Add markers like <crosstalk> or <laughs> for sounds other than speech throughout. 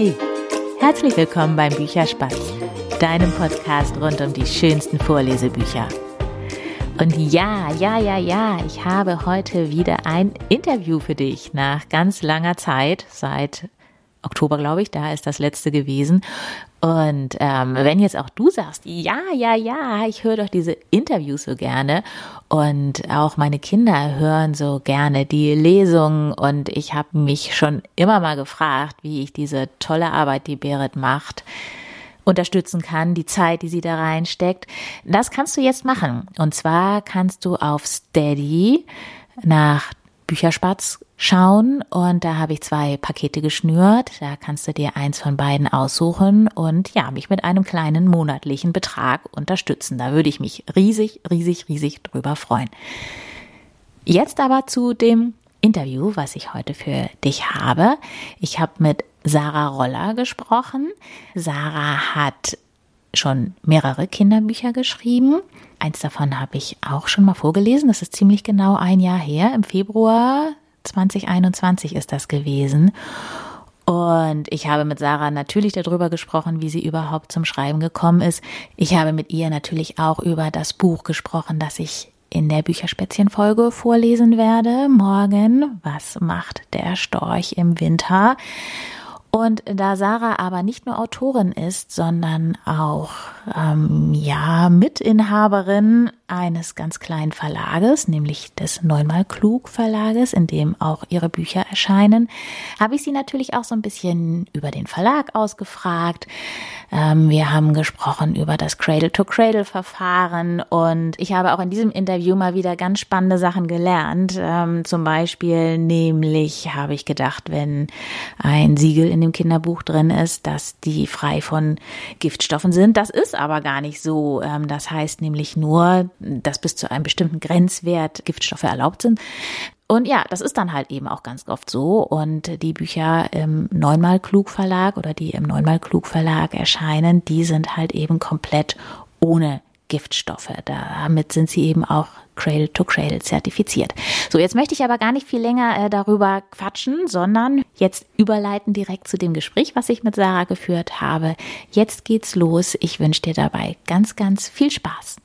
Hey, herzlich willkommen beim Bücherspatz, deinem Podcast rund um die schönsten Vorlesebücher. Und ja, ja, ja, ja, ich habe heute wieder ein Interview für dich nach ganz langer Zeit, seit Oktober, glaube ich, da ist das letzte gewesen. Und ähm, wenn jetzt auch du sagst, ja, ja, ja, ich höre doch diese Interviews so gerne und auch meine Kinder hören so gerne die Lesungen und ich habe mich schon immer mal gefragt, wie ich diese tolle Arbeit, die Berit macht, unterstützen kann, die Zeit, die sie da reinsteckt. Das kannst du jetzt machen. Und zwar kannst du auf Steady nach Bücherspatz schauen und da habe ich zwei Pakete geschnürt. Da kannst du dir eins von beiden aussuchen und ja, mich mit einem kleinen monatlichen Betrag unterstützen. Da würde ich mich riesig, riesig, riesig drüber freuen. Jetzt aber zu dem Interview, was ich heute für dich habe. Ich habe mit Sarah Roller gesprochen. Sarah hat schon mehrere Kinderbücher geschrieben. Eins davon habe ich auch schon mal vorgelesen. Das ist ziemlich genau ein Jahr her. Im Februar 2021 ist das gewesen. Und ich habe mit Sarah natürlich darüber gesprochen, wie sie überhaupt zum Schreiben gekommen ist. Ich habe mit ihr natürlich auch über das Buch gesprochen, das ich in der Bücherspätzchen-Folge vorlesen werde. Morgen, was macht der Storch im Winter? Und da Sarah aber nicht nur Autorin ist, sondern auch ähm, ja Mitinhaberin eines ganz kleinen Verlages, nämlich des Neunmal Klug Verlages, in dem auch ihre Bücher erscheinen, habe ich sie natürlich auch so ein bisschen über den Verlag ausgefragt. Ähm, wir haben gesprochen über das Cradle-to-Cradle-Verfahren und ich habe auch in diesem Interview mal wieder ganz spannende Sachen gelernt. Ähm, zum Beispiel nämlich habe ich gedacht, wenn ein Siegel in dem Kinderbuch drin ist, dass die frei von Giftstoffen sind. Das ist aber gar nicht so. Ähm, das heißt nämlich nur, dass bis zu einem bestimmten Grenzwert Giftstoffe erlaubt sind. Und ja, das ist dann halt eben auch ganz oft so. Und die Bücher im Neunmal Klug Verlag oder die im Neunmal Klug Verlag erscheinen, die sind halt eben komplett ohne Giftstoffe. Damit sind sie eben auch Cradle to Cradle zertifiziert. So, jetzt möchte ich aber gar nicht viel länger äh, darüber quatschen, sondern jetzt überleiten direkt zu dem Gespräch, was ich mit Sarah geführt habe. Jetzt geht's los. Ich wünsche dir dabei ganz, ganz viel Spaß.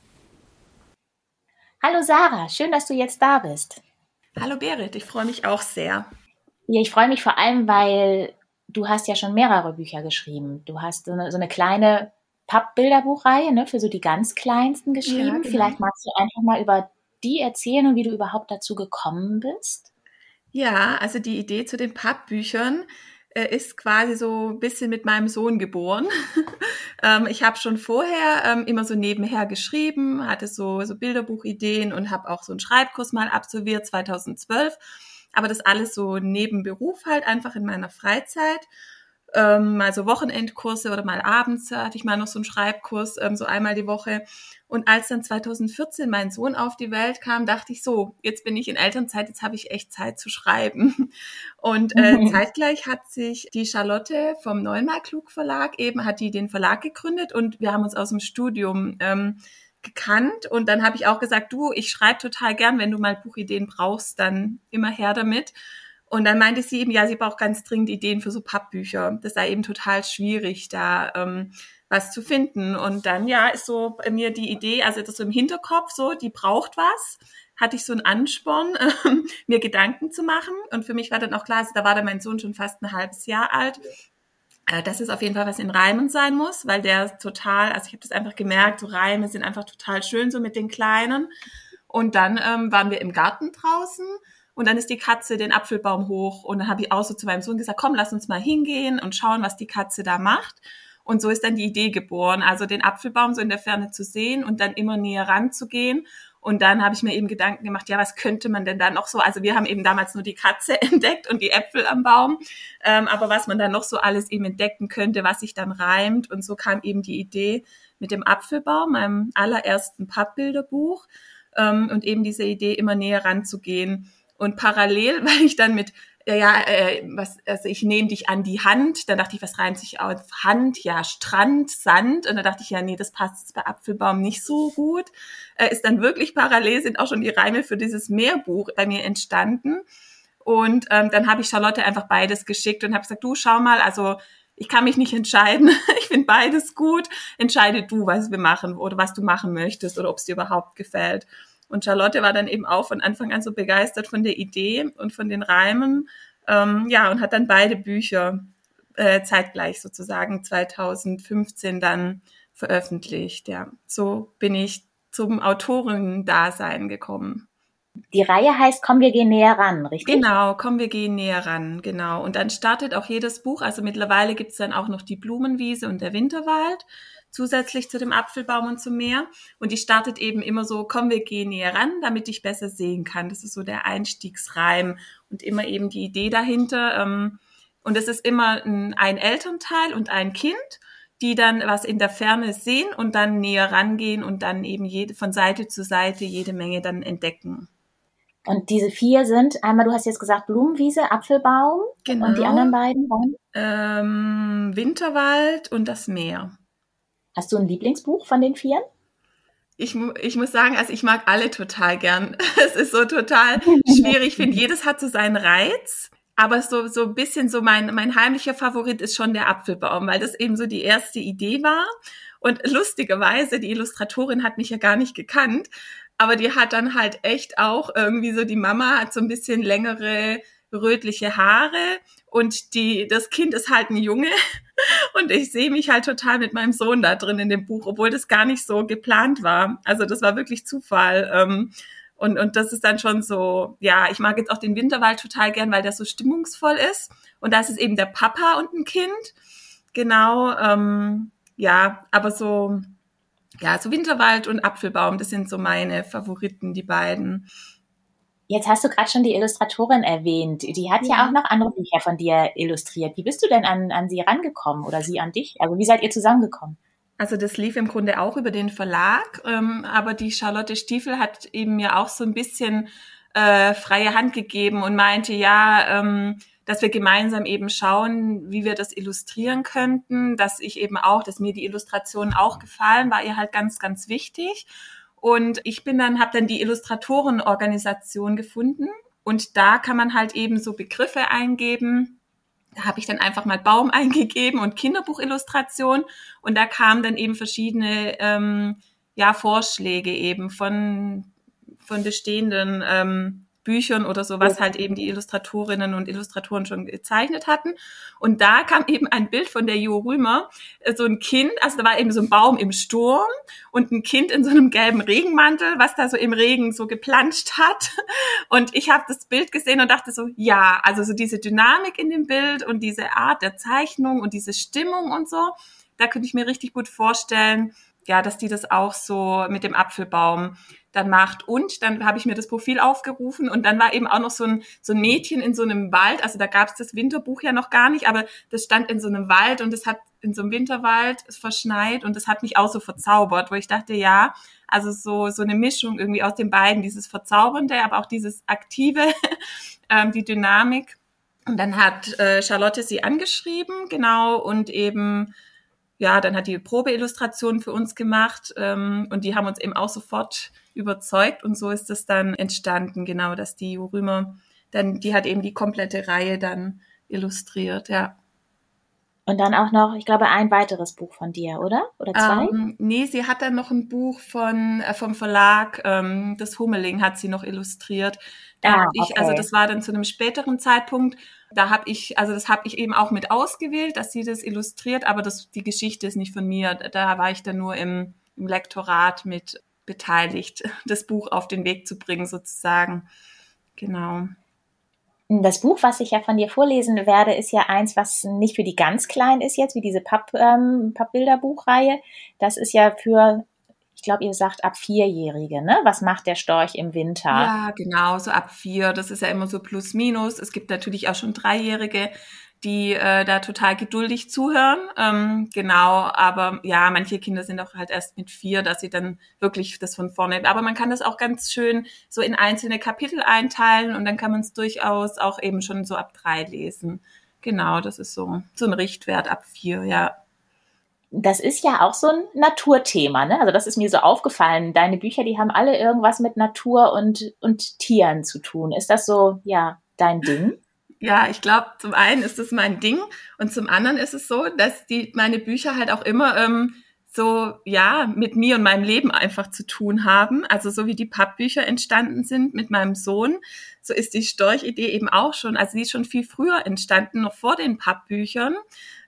Hallo Sarah, schön, dass du jetzt da bist. Hallo Berit, ich freue mich auch sehr. Ja, ich freue mich vor allem, weil du hast ja schon mehrere Bücher geschrieben. Du hast so eine, so eine kleine Pappbilderbuchreihe ne, für so die ganz kleinsten geschrieben. Ja, genau. Vielleicht magst du einfach mal über die erzählen und wie du überhaupt dazu gekommen bist. Ja, also die Idee zu den Pappbüchern äh, ist quasi so ein bisschen mit meinem Sohn geboren. <laughs> ähm, ich habe schon vorher ähm, immer so nebenher geschrieben, hatte so, so Bilderbuchideen und habe auch so einen Schreibkurs mal absolviert 2012. Aber das alles so neben Beruf halt einfach in meiner Freizeit. Ähm, mal so Wochenendkurse oder mal abends hatte ich mal noch so einen Schreibkurs, ähm, so einmal die Woche. Und als dann 2014 mein Sohn auf die Welt kam, dachte ich so, jetzt bin ich in Elternzeit, jetzt habe ich echt Zeit zu schreiben. <laughs> Und äh, mhm. zeitgleich hat sich die Charlotte vom Neunmal Klug Verlag eben, hat die den Verlag gegründet und wir haben uns aus dem Studium ähm, gekannt und dann habe ich auch gesagt, du, ich schreibe total gern, wenn du mal Buchideen brauchst, dann immer her damit. Und dann meinte sie eben, ja, sie braucht ganz dringend Ideen für so Pappbücher. Das sei eben total schwierig, da ähm, was zu finden. Und dann, ja, ist so bei mir die Idee, also das so im Hinterkopf, so, die braucht was, hatte ich so einen Ansporn, <laughs> äh, mir Gedanken zu machen. Und für mich war dann auch klar, also da war dann mein Sohn schon fast ein halbes Jahr alt, äh, dass es auf jeden Fall was in Reimen sein muss, weil der total, also ich habe das einfach gemerkt, so Reime sind einfach total schön so mit den Kleinen. Und dann ähm, waren wir im Garten draußen und dann ist die Katze den Apfelbaum hoch und dann habe ich auch so zu meinem Sohn gesagt, komm, lass uns mal hingehen und schauen, was die Katze da macht. Und so ist dann die Idee geboren, also den Apfelbaum so in der Ferne zu sehen und dann immer näher ranzugehen. Und dann habe ich mir eben Gedanken gemacht, ja, was könnte man denn da noch so? Also wir haben eben damals nur die Katze <laughs> entdeckt und die Äpfel am Baum, ähm, aber was man dann noch so alles eben entdecken könnte, was sich dann reimt. Und so kam eben die Idee mit dem Apfelbaum, meinem allerersten Pappbilderbuch ähm, und eben diese Idee, immer näher ranzugehen. Und parallel, <laughs> weil ich dann mit ja, äh, was, also ich nehme dich an die Hand. Dann dachte ich, was reimt sich auf Hand? Ja, Strand, Sand. Und dann dachte ich, ja, nee, das passt jetzt bei Apfelbaum nicht so gut. Äh, ist dann wirklich parallel, sind auch schon die Reime für dieses Mehrbuch bei mir entstanden. Und ähm, dann habe ich Charlotte einfach beides geschickt und habe gesagt, du schau mal, also ich kann mich nicht entscheiden. <laughs> Ich finde beides gut. Entscheide du, was wir machen oder was du machen möchtest oder ob es dir überhaupt gefällt. Und Charlotte war dann eben auch von Anfang an so begeistert von der Idee und von den Reimen. Ähm, ja, und hat dann beide Bücher äh, zeitgleich sozusagen 2015 dann veröffentlicht. Ja, so bin ich zum Autorendasein gekommen. Die Reihe heißt Komm, wir gehen näher ran, richtig? Genau, Komm, wir gehen näher ran, genau. Und dann startet auch jedes Buch, also mittlerweile gibt's dann auch noch die Blumenwiese und der Winterwald, zusätzlich zu dem Apfelbaum und zum Meer. Und die startet eben immer so, komm, wir gehen näher ran, damit ich besser sehen kann. Das ist so der Einstiegsreim und immer eben die Idee dahinter. Ähm, und es ist immer ein, Elternteil und ein Kind die dann was in der Ferne sehen und dann näher rangehen und dann eben jede, von Seite zu Seite jede Menge dann entdecken. Und diese vier sind einmal, du hast jetzt gesagt Blumenwiese, Apfelbaum genau. und die anderen beiden? Ähm, Winterwald und das Meer. Hast du ein Lieblingsbuch von den vier? Ich, ich muss sagen, also ich mag alle total gern. <laughs> Es ist so total schwierig. Ich finde, jedes hat so seinen Reiz. Aber so, so ein bisschen so mein, mein heimlicher Favorit ist schon der Apfelbaum, weil das eben so die erste Idee war. Und lustigerweise, die Illustratorin hat mich ja gar nicht gekannt, aber die hat dann halt echt auch irgendwie so, die Mama hat so ein bisschen längere rötliche Haare und die, das Kind ist halt ein Junge und ich sehe mich halt total mit meinem Sohn da drin in dem Buch, obwohl das gar nicht so geplant war. Also das war wirklich Zufall. Ähm, und, und das ist dann schon so, ja, ich mag jetzt auch den Winterwald total gern, weil der so stimmungsvoll ist. Und da ist es eben der Papa und ein Kind. Genau, ähm, ja, aber so, ja, so Winterwald und Apfelbaum, das sind so meine Favoriten, die beiden. Jetzt hast du gerade schon die Illustratorin erwähnt. Die hat ja. ja. auch noch andere Bücher von dir illustriert. Wie bist du denn an, an sie rangekommen oder sie an dich? Also wie seid ihr zusammengekommen? Also das lief im Grunde auch über den Verlag, ähm, aber die Charlotte Stiefel hat eben mir auch so ein bisschen äh, freie Hand gegeben und meinte, ja, ähm, dass wir gemeinsam eben schauen, wie wir das illustrieren könnten, dass ich eben auch, dass mir die Illustrationen auch gefallen, war ihr halt ganz, ganz wichtig. Und ich bin dann, habe dann die Illustratorenorganisation gefunden. Und da kann man halt eben so Begriffe eingeben, da habe ich dann einfach mal Baum <laughs> eingegeben und Kinderbuchillustration. Und da kamen dann eben verschiedene ähm, ja, Vorschläge eben von, von bestehenden ähm, Büchern oder so, was halt eben die Illustratorinnen und Illustratoren schon gezeichnet hatten. Und da kam eben ein Bild von der Jo Rümer, äh, so ein Kind, also da war eben so ein Baum im Sturm und ein Kind in so einem gelben Regenmantel, was da so im Regen so geplanscht hat. Und ich habe das Bild gesehen und dachte so, ja, also so diese Dynamik in dem Bild und diese Art der Zeichnung und diese Stimmung und so, da könnte ich mir richtig gut vorstellen, ja, dass die das auch so mit dem Apfelbaum dann macht. Und dann habe ich mir das Profil aufgerufen und dann war eben auch noch so ein, so ein Mädchen in so einem Wald. Also da gab es das Winterbuch ja noch gar nicht, aber das stand in so einem Wald und es hat in so einem Winterwald verschneit und das hat mich auch so verzaubert, wo ich dachte, ja, also so, so eine Mischung irgendwie aus den beiden, dieses Verzaubernde, aber auch dieses Aktive, <laughs> ähm, die Dynamik. Und dann hat äh, Charlotte sie angeschrieben, genau, und eben ja, dann hat die Probeillustration für uns gemacht ähm, und die haben uns eben auch sofort überzeugt und so ist es dann entstanden, genau, dass die Rümer dann, die hat eben die komplette Reihe dann illustriert, ja. Und dann auch noch, ich glaube, ein weiteres Buch von dir, oder? Oder zwei? Ähm, nee, sie hat dann noch ein Buch von, äh, vom Verlag, ähm, das Hummeling hat sie noch illustriert. Da ah, ich, okay. also das war dann zu einem späteren Zeitpunkt. Da habe ich, also das habe ich eben auch mit ausgewählt, dass sie das illustriert, aber das, die Geschichte ist nicht von mir. Da war ich dann nur im, im Lektorat mit beteiligt, <laughs> das Buch auf den Weg zu bringen, sozusagen. Genau. Das Buch, was ich ja von dir vorlesen werde, ist ja eins, was nicht für die ganz Kleinen ist jetzt, wie diese Papp, ähm, Pappbilderbuchreihe. Das ist ja für, glaube, ihr sagt ab Vierjährige, ne? Was macht der Storch im Winter? Ja, genau, so ab vier. Das ist ja immer so plus minus. Es gibt natürlich auch schon Dreijährige die äh, da total geduldig zuhören. Ähm, genau, aber ja, manche Kinder sind auch halt erst mit vier, dass sie dann wirklich das von vorne. Aber man kann das auch ganz schön so in einzelne Kapitel einteilen und dann kann man es durchaus auch eben schon so ab drei lesen. Genau, das ist so so ein Richtwert ab vier, ja. Das ist ja auch so ein Naturthema, ne? Also das ist mir so aufgefallen. Deine Bücher, die haben alle irgendwas mit Natur und und Tieren zu tun. Ist das so, ja, dein Ding? Ja, ich glaube, zum einen ist es mein Ding und zum anderen ist es so, dass die meine Bücher halt auch immer ähm, so ja mit mir und meinem Leben einfach zu tun haben. Also so wie die Pappbücher entstanden sind mit meinem Sohn, so ist die Storch-Idee eben auch schon. Also die ist schon viel früher entstanden, noch vor den Pappbüchern,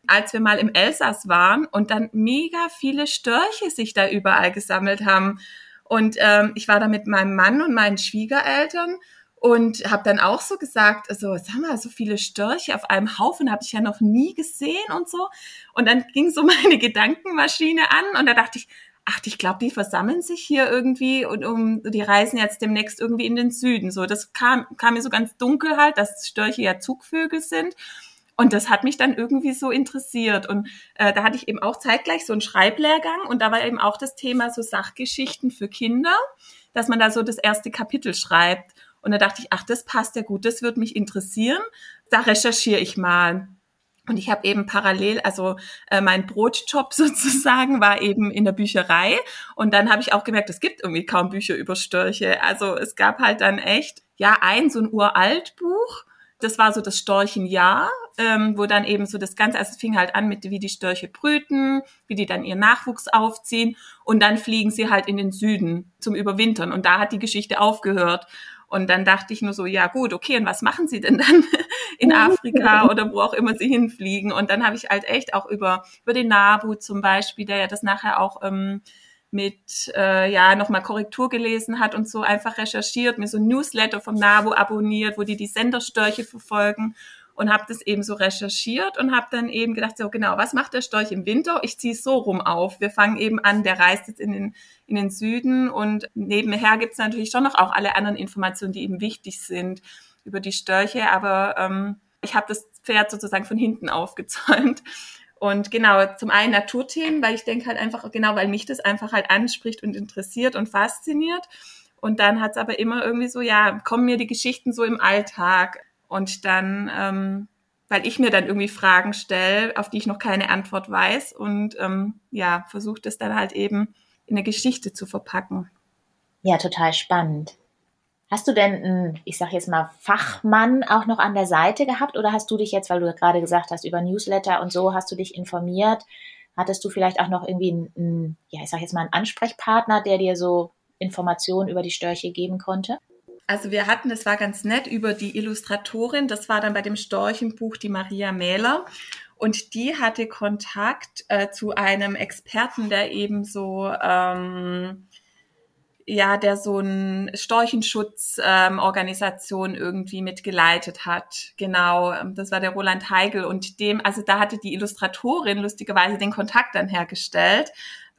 als wir mal im Elsass waren und dann mega viele Störche sich da überall gesammelt haben. Und ähm, ich war da mit meinem Mann und meinen Schwiegereltern und habe dann auch so gesagt, also sag mal, so viele Störche auf einem Haufen habe ich ja noch nie gesehen und so. Und dann ging so <laughs> meine Gedankenmaschine an und da dachte ich, ach, ich glaube, die versammeln sich hier irgendwie und um, die reisen jetzt demnächst irgendwie in den Süden. So, das kam, kam mir so ganz dunkel halt, dass Störche ja Zugvögel sind. Und das hat mich dann irgendwie so interessiert. Und äh, da hatte ich eben auch zeitgleich so einen Schreiblehrgang und da war eben auch das Thema so Sachgeschichten für Kinder, dass man da so das erste Kapitel schreibt. Und da dachte ich, ach, das passt ja gut, das wird mich interessieren. Da recherchiere ich mal. Und ich habe eben parallel, also äh, mein Brotjob <laughs> sozusagen war eben in der Bücherei. Und dann habe ich auch gemerkt, es gibt irgendwie kaum Bücher über Störche. Also es gab halt dann echt, ja, ein so ein uralt Buch das war so das Storchenjahr, ähm, wo dann eben so das Ganze, also es fing halt an mit, wie die Störche brüten, wie die dann ihren Nachwuchs aufziehen und dann fliegen sie halt in den Süden zum Überwintern und da hat die Geschichte aufgehört. Und dann dachte ich nur so, ja gut, okay, und was machen sie denn dann <laughs> in Afrika <laughs> oder wo auch immer sie hinfliegen? Und dann habe ich halt echt auch über, über den Nabu zum Beispiel, der ja das nachher auch ähm, mit äh, ja nochmal Korrektur gelesen hat und so einfach recherchiert, mir so ein Newsletter vom NABU abonniert, wo die die Senderstörche verfolgen und habe das eben so recherchiert und habe dann eben gedacht, so genau, was macht der Storch im Winter? Ich ziehe so rum auf. Wir fangen eben an, der reist jetzt in den, in den Süden und nebenher gibt es natürlich schon noch auch alle anderen Informationen, die eben wichtig sind über die Störche, aber ähm, ich habe das Pferd sozusagen von hinten <laughs> aufgezäumt und genau, zum einen Naturthemen, weil ich denke halt einfach, genau, weil mich das einfach halt anspricht und interessiert und fasziniert. Und dann hat's aber immer irgendwie so, ja, kommen mir die Geschichten so im Alltag. Und dann, ähm, weil ich mir dann irgendwie Fragen stelle, auf die ich noch keine Antwort weiß und ähm, ja, versuche das dann halt eben in eine Geschichte zu verpacken. Ja, total spannend. Hast du denn einen, ich sag jetzt mal, Fachmann auch noch an der Seite gehabt oder hast du dich jetzt, weil du gerade gesagt hast, über Newsletter und so, hast du dich informiert? Hattest du vielleicht auch noch irgendwie einen, einen ja, ich sag jetzt mal, einen Ansprechpartner, der dir so Informationen über die Störche geben konnte? Also wir hatten, das war ganz nett, über die Illustratorin, das war dann bei dem Storchenbuch die Maria Mähler. Und die hatte Kontakt äh, zu einem Experten, der eben so ähm, ja, der so ein Storchenschutzorganisation ähm, irgendwie mitgeleitet hat. Genau, ähm, das war der Roland Heigel und dem, also da hatte die Illustratorin lustigerweise den Kontakt dann hergestellt.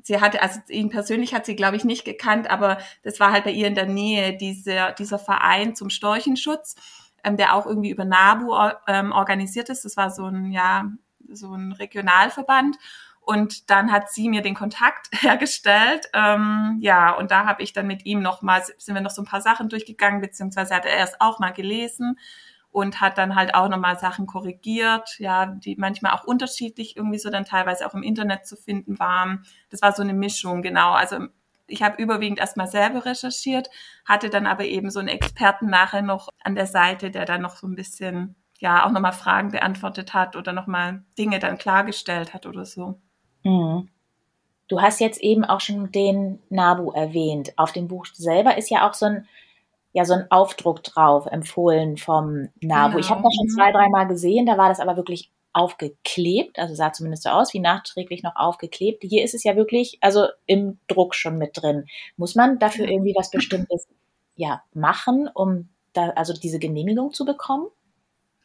Sie hatte, also ihn persönlich hat sie, glaube ich, nicht gekannt, aber das war halt bei ihr in der Nähe, dieser, dieser Verein zum Storchenschutz, ähm, der auch irgendwie über NABU ähm, organisiert ist. Das war so ein, ja, so ein Regionalverband. Und dann hat sie mir den Kontakt <laughs> hergestellt. Ähm, ja, und da habe ich dann mit ihm nochmal, sind wir noch so ein paar Sachen durchgegangen, beziehungsweise hat er erst auch mal gelesen und hat dann halt auch nochmal Sachen korrigiert, ja, die manchmal auch unterschiedlich irgendwie so dann teilweise auch im Internet zu finden waren. Das war so eine Mischung, genau. Also ich habe überwiegend erstmal selber recherchiert, hatte dann aber eben so einen Experten nachher noch an der Seite, der dann noch so ein bisschen, ja, auch nochmal Fragen beantwortet hat oder nochmal Dinge dann klargestellt hat oder so. Mhm. Du hast jetzt eben auch schon den Nabu erwähnt. Auf dem Buch selber ist ja auch so ein, ja, so ein Aufdruck drauf, empfohlen vom Nabu. Genau. Ich habe das schon zwei, dreimal gesehen, da war das aber wirklich aufgeklebt, also sah zumindest so aus, wie nachträglich noch aufgeklebt. Hier ist es ja wirklich, also im Druck schon mit drin. Muss man dafür irgendwie was Bestimmtes ja, machen, um da, also diese Genehmigung zu bekommen?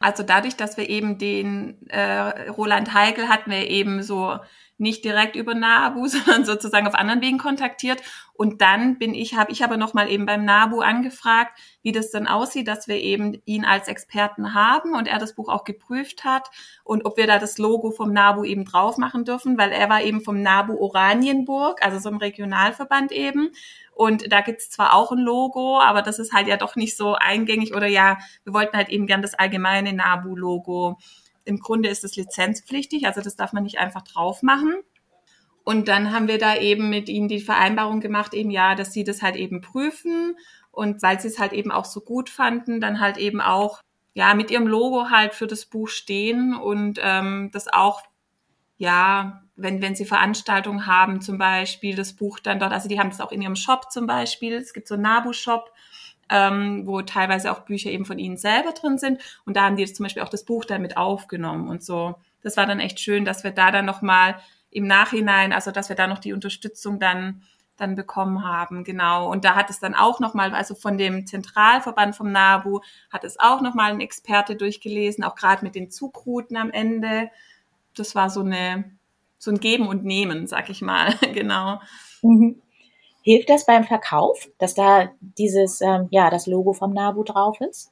Also dadurch, dass wir eben den äh, Roland Heigel hatten wir eben so nicht direkt über NABU, <laughs> sondern sozusagen auf anderen Wegen kontaktiert. Und dann bin ich, habe ich aber nochmal eben beim NABU angefragt, wie das dann aussieht, dass wir eben ihn als Experten haben und er das Buch auch geprüft hat und ob wir da das Logo vom NABU eben drauf machen dürfen, weil er war eben vom NABU Oranienburg, also so einem Regionalverband eben. Und da gibt's zwar auch ein Logo, aber das ist halt ja doch nicht so eingängig oder ja, wir wollten halt eben gern das allgemeine NABU-Logo im Grunde ist es lizenzpflichtig, also das darf man nicht einfach drauf machen. Und dann haben wir da eben mit ihnen die Vereinbarung gemacht, eben ja, dass sie das halt eben prüfen und weil sie es halt eben auch so gut fanden, dann halt eben auch ja mit ihrem Logo halt für das Buch stehen und ähm, das auch ja wenn wenn sie Veranstaltungen haben zum Beispiel das Buch dann dort also die haben das auch in ihrem Shop zum Beispiel es gibt so einen Nabu Shop ähm, wo teilweise auch Bücher eben von ihnen selber drin sind und da haben die zum Beispiel auch das Buch dann mit aufgenommen und so das war dann echt schön dass wir da dann noch mal im Nachhinein also dass wir da noch die Unterstützung dann dann bekommen haben, genau. Und da hat es dann auch nochmal, also von dem Zentralverband vom NABU, hat es auch nochmal ein Experte durchgelesen, auch gerade mit den Zugrouten am Ende. Das war so eine, so ein Geben und Nehmen, sag ich mal, <laughs> genau. Mhm. Hilft das beim Verkauf, dass da dieses, ähm, ja, das Logo vom NABU drauf ist?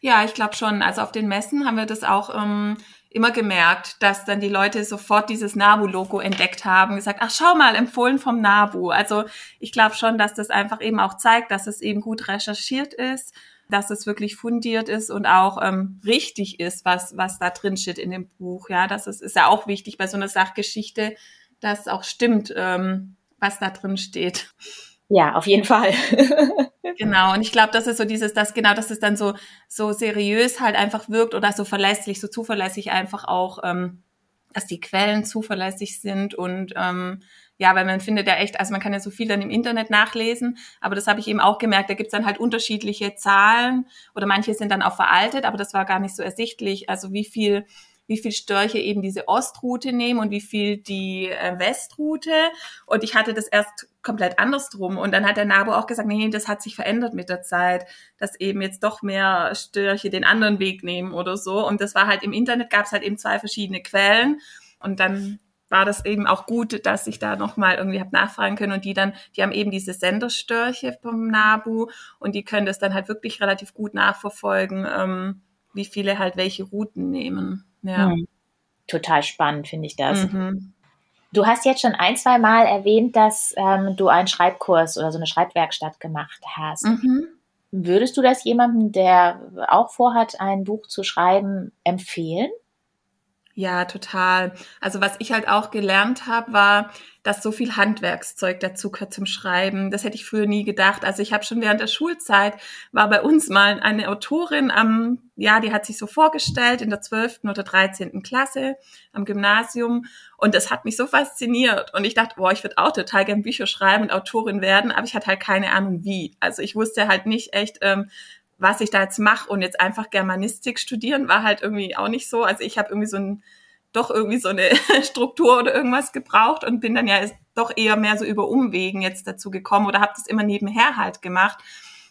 Ja, ich glaube schon. Also auf den Messen haben wir das auch ähm, immer gemerkt, dass dann die Leute sofort dieses Nabu-Logo entdeckt haben, gesagt, ach schau mal, empfohlen vom Nabu. Also ich glaube schon, dass das einfach eben auch zeigt, dass es eben gut recherchiert ist, dass es wirklich fundiert ist und auch ähm, richtig ist, was, was da drin steht in dem Buch. Ja, das ist, ist ja auch wichtig bei so einer Sachgeschichte, dass auch stimmt, ähm, was da drin steht. Ja, auf jeden Fall. <laughs> genau. Und ich glaube, das ist so dieses, das genau, dass es dann so so seriös halt einfach wirkt oder so verlässlich, so zuverlässig einfach auch, ähm, dass die Quellen zuverlässig sind und ähm, ja, weil man findet ja echt, also man kann ja so viel dann im Internet nachlesen, aber das habe ich eben auch gemerkt, da gibt's dann halt unterschiedliche Zahlen oder manche sind dann auch veraltet, aber das war gar nicht so ersichtlich, also wie viel wie viel Störche eben diese Ostroute nehmen und wie viel die äh, Westroute. Und ich hatte das erst komplett andersrum. Und dann hat der Nabo auch gesagt, nee, das hat sich verändert mit der Zeit, dass eben jetzt doch mehr Störche den anderen Weg nehmen oder so. Und das war halt im Internet, gab es halt eben zwei verschiedene Quellen. Und dann war das eben auch gut, dass ich da nochmal irgendwie habe nachfragen können und die dann, die haben eben diese Senderstörche vom NABU und die können das dann halt wirklich relativ gut nachverfolgen, ähm, wie viele halt welche Routen nehmen. Ja. Hm. Total spannend finde ich das. Mhm. Du hast jetzt schon ein, zwei Mal erwähnt, dass ähm, du einen Schreibkurs oder so eine Schreibwerkstatt gemacht hast. Mhm. Würdest du das jemandem, der auch vorhat, ein Buch zu schreiben, empfehlen? Ja, total. Also was ich halt auch gelernt habe, war, dass so viel Handwerkszeug dazu gehört zum Schreiben. Das hätte ich früher nie gedacht. Also ich habe schon während der Schulzeit, war bei uns mal eine Autorin am, ja, die hat sich so vorgestellt in der zwölften oder dreizehnten Klasse am Gymnasium und das hat mich so fasziniert und ich dachte, boah, ich würde auch total gern Bücher schreiben und Autorin werden, aber ich hatte halt keine Ahnung wie. Also ich wusste halt nicht echt, ähm, was ich da jetzt mache und jetzt einfach Germanistik studieren war halt irgendwie auch nicht so. Also ich habe irgendwie so ein doch irgendwie so eine <laughs> Struktur oder irgendwas gebraucht und bin dann ja doch eher mehr so über Umwegen jetzt dazu gekommen oder habe das immer nebenher halt gemacht.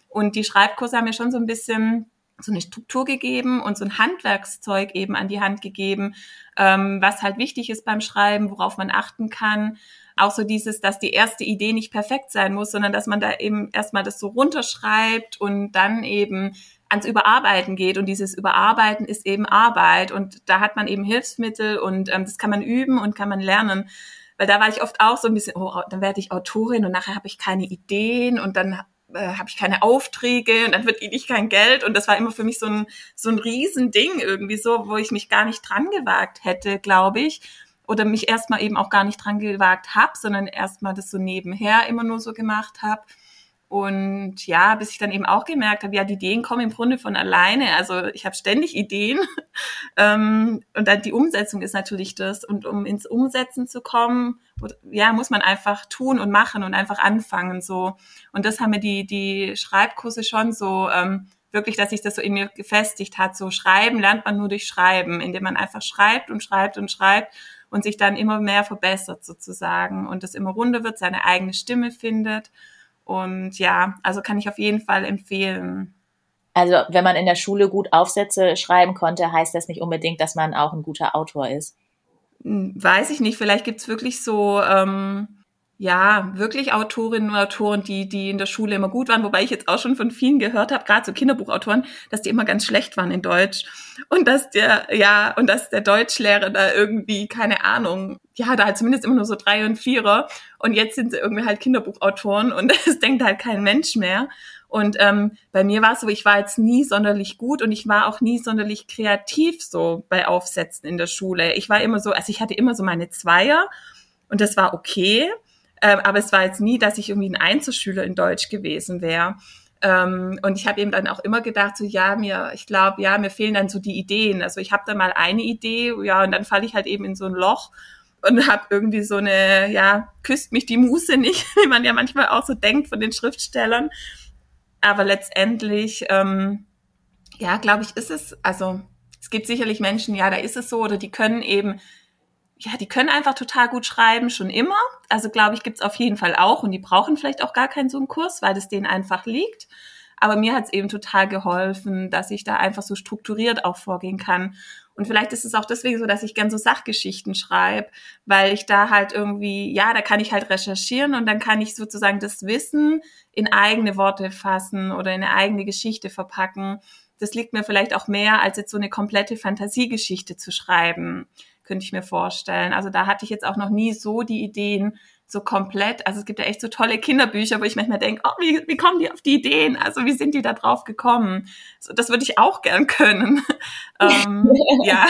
Und die Schreibkurse haben mir schon so ein bisschen so eine Struktur gegeben und so ein Handwerkszeug eben an die Hand gegeben, ähm, was halt wichtig ist beim Schreiben, worauf man achten kann, auch so dieses, dass die erste Idee nicht perfekt sein muss, sondern dass man da eben erstmal das so runterschreibt und dann eben ans Überarbeiten geht. Und dieses Überarbeiten ist eben Arbeit. Und da hat man eben Hilfsmittel und ähm, das kann man üben und kann man lernen. Weil da war ich oft auch so ein bisschen, oh, dann werde ich Autorin und nachher habe ich keine Ideen und dann äh, habe ich keine Aufträge und dann wird ich kein Geld. Und das war immer für mich so ein, so ein Riesending irgendwie so, wo ich mich gar nicht dran gewagt hätte, glaube ich oder mich erstmal eben auch gar nicht dran gewagt habe, sondern erstmal das so nebenher immer nur so gemacht habe. Und ja, bis ich dann eben auch gemerkt habe, ja, die Ideen kommen im Grunde von alleine. Also ich habe ständig Ideen. <laughs> ähm, und dann die Umsetzung ist natürlich das. Und um ins Umsetzen zu kommen, ja, muss man einfach tun und machen und einfach anfangen. so. Und das haben mir die, die Schreibkurse schon so ähm, wirklich, dass sich das so in mir gefestigt hat. So schreiben lernt man nur durch Schreiben, indem man einfach schreibt und schreibt und schreibt und sich dann immer mehr verbessert sozusagen und es immer runder wird, seine eigene Stimme findet. Und ja, also kann ich auf jeden Fall empfehlen. Also wenn man in der Schule gut Aufsätze schreiben konnte, heißt das nicht unbedingt, dass man auch ein guter Autor ist. Hm, weiß ich nicht. Vielleicht gibt's wirklich so ähm, ja, wirklich Autorinnen und Autoren, die, die in der Schule immer gut waren, wobei ich jetzt auch schon von vielen gehört habe, gerade so Kinderbuchautoren, dass die immer ganz schlecht waren in Deutsch. Und dass der, ja, und dass der Deutschlehrer da irgendwie, keine Ahnung, ja, da halt zumindest immer nur so drei und vierer. Und jetzt sind sie irgendwie halt Kinderbuchautoren und <laughs> es denkt halt kein Mensch mehr. Und ähm, bei mir war es so, ich war jetzt nie sonderlich gut und ich war auch nie sonderlich kreativ so bei Aufsätzen in der Schule. Ich war immer so, also ich hatte immer so meine Zweier und das war okay. Ähm, aber es war jetzt nie, dass ich irgendwie ein Einzelschüler in Deutsch gewesen wäre. Ähm, und ich habe eben dann auch immer gedacht, so ja, mir, ich glaube, ja, mir fehlen dann so die Ideen. Also ich habe da mal eine Idee, ja, und dann falle ich halt eben in so ein Loch und habe irgendwie so eine, ja, küsst mich die Muse nicht, <laughs> wie man ja manchmal auch so denkt von den Schriftstellern. Aber letztendlich, ähm, ja, glaube ich, ist es, also es gibt sicherlich Menschen, ja, da ist es so, oder die können eben, ja, die können einfach total gut schreiben, schon immer. Also glaube ich, gibt's auf jeden Fall auch und die brauchen vielleicht auch gar keinen so einen Kurs, weil das denen einfach liegt. Aber mir hat's eben total geholfen, dass ich da einfach so strukturiert auch vorgehen kann. Und vielleicht ist es auch deswegen so, dass ich gern so Sachgeschichten schreibe, weil ich da halt irgendwie, ja, da kann ich halt recherchieren und dann kann ich sozusagen das Wissen in eigene Worte fassen oder in eine eigene Geschichte verpacken das liegt mir vielleicht auch mehr, als jetzt so eine komplette Fantasiegeschichte zu schreiben, könnte ich mir vorstellen. Also da hatte ich jetzt auch noch nie so die Ideen so komplett. Also es gibt ja echt so tolle Kinderbücher, wo ich manchmal denke, oh, wie, wie kommen die auf die Ideen? Also wie sind die da drauf gekommen? So, das würde ich auch gern können. <laughs> ähm, ja,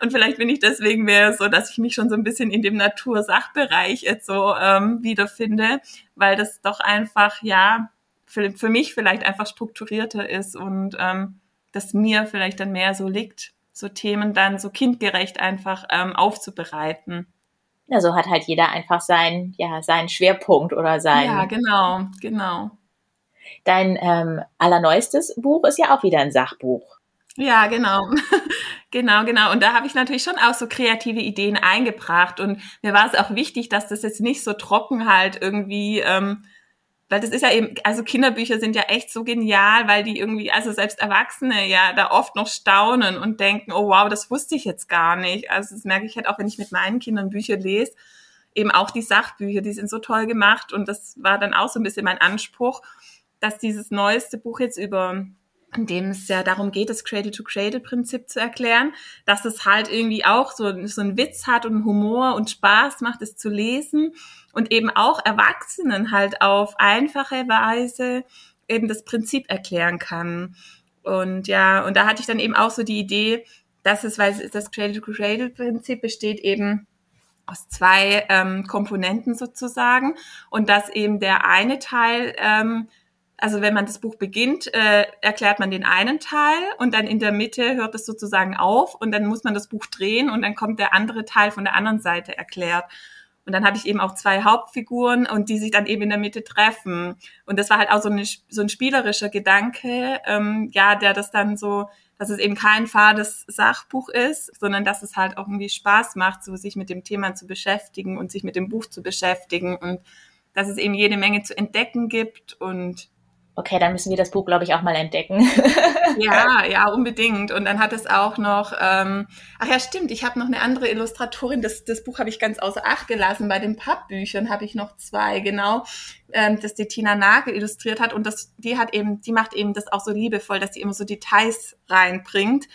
und vielleicht bin ich deswegen mehr so, dass ich mich schon so ein bisschen in dem Natursachbereich jetzt so ähm, wiederfinde, weil das doch einfach, ja, für, für mich vielleicht einfach strukturierter ist und ähm, dass mir vielleicht dann mehr so liegt, so Themen dann so kindgerecht einfach ähm, aufzubereiten. Ja, so hat halt jeder einfach seinen, ja, seinen Schwerpunkt oder sein. Ja, genau, genau. Dein ähm, allerneuestes Buch ist ja auch wieder ein Sachbuch. Ja, genau. <laughs> genau, genau. Und da habe ich natürlich schon auch so kreative Ideen eingebracht. Und mir war es auch wichtig, dass das jetzt nicht so trocken halt irgendwie ähm, weil das ist ja eben, also Kinderbücher sind ja echt so genial, weil die irgendwie, also selbst Erwachsene ja da oft noch staunen und denken, oh wow, das wusste ich jetzt gar nicht. Also das merke ich halt auch, wenn ich mit meinen Kindern Bücher lese, eben auch die Sachbücher, die sind so toll gemacht und das war dann auch so ein bisschen mein Anspruch, dass dieses neueste Buch jetzt über in dem es ja darum geht, das Cradle-to-Cradle-Prinzip zu erklären, dass es halt irgendwie auch so, so einen Witz hat und Humor und Spaß macht, es zu lesen und eben auch Erwachsenen halt auf einfache Weise eben das Prinzip erklären kann. Und ja, und da hatte ich dann eben auch so die Idee, dass es, weil das Cradle-to-Cradle-Prinzip besteht eben aus zwei ähm, Komponenten sozusagen und dass eben der eine Teil ähm, also wenn man das Buch beginnt, äh, erklärt man den einen Teil und dann in der Mitte hört es sozusagen auf und dann muss man das Buch drehen und dann kommt der andere Teil von der anderen Seite erklärt. Und dann habe ich eben auch zwei Hauptfiguren und die sich dann eben in der Mitte treffen. Und das war halt auch so, eine, so ein spielerischer Gedanke, ähm, ja, der das dann so, dass es eben kein fades Sachbuch ist, sondern dass es halt auch irgendwie Spaß macht, so sich mit dem Thema zu beschäftigen und sich mit dem Buch zu beschäftigen und dass es eben jede Menge zu entdecken gibt und okay, dann müssen wir das Buch, glaube ich, auch mal entdecken. <laughs> ja, ja, unbedingt. Und dann hat es auch noch, ähm, ach ja, stimmt, ich habe noch eine andere Illustratorin, das, das Buch habe ich ganz außer Acht gelassen. Bei den Pappbüchern habe ich noch zwei, genau, ähm, das die Tina Nagel illustriert hat. Und das, die hat eben, die macht eben das auch so liebevoll, dass sie immer so Details reinbringt.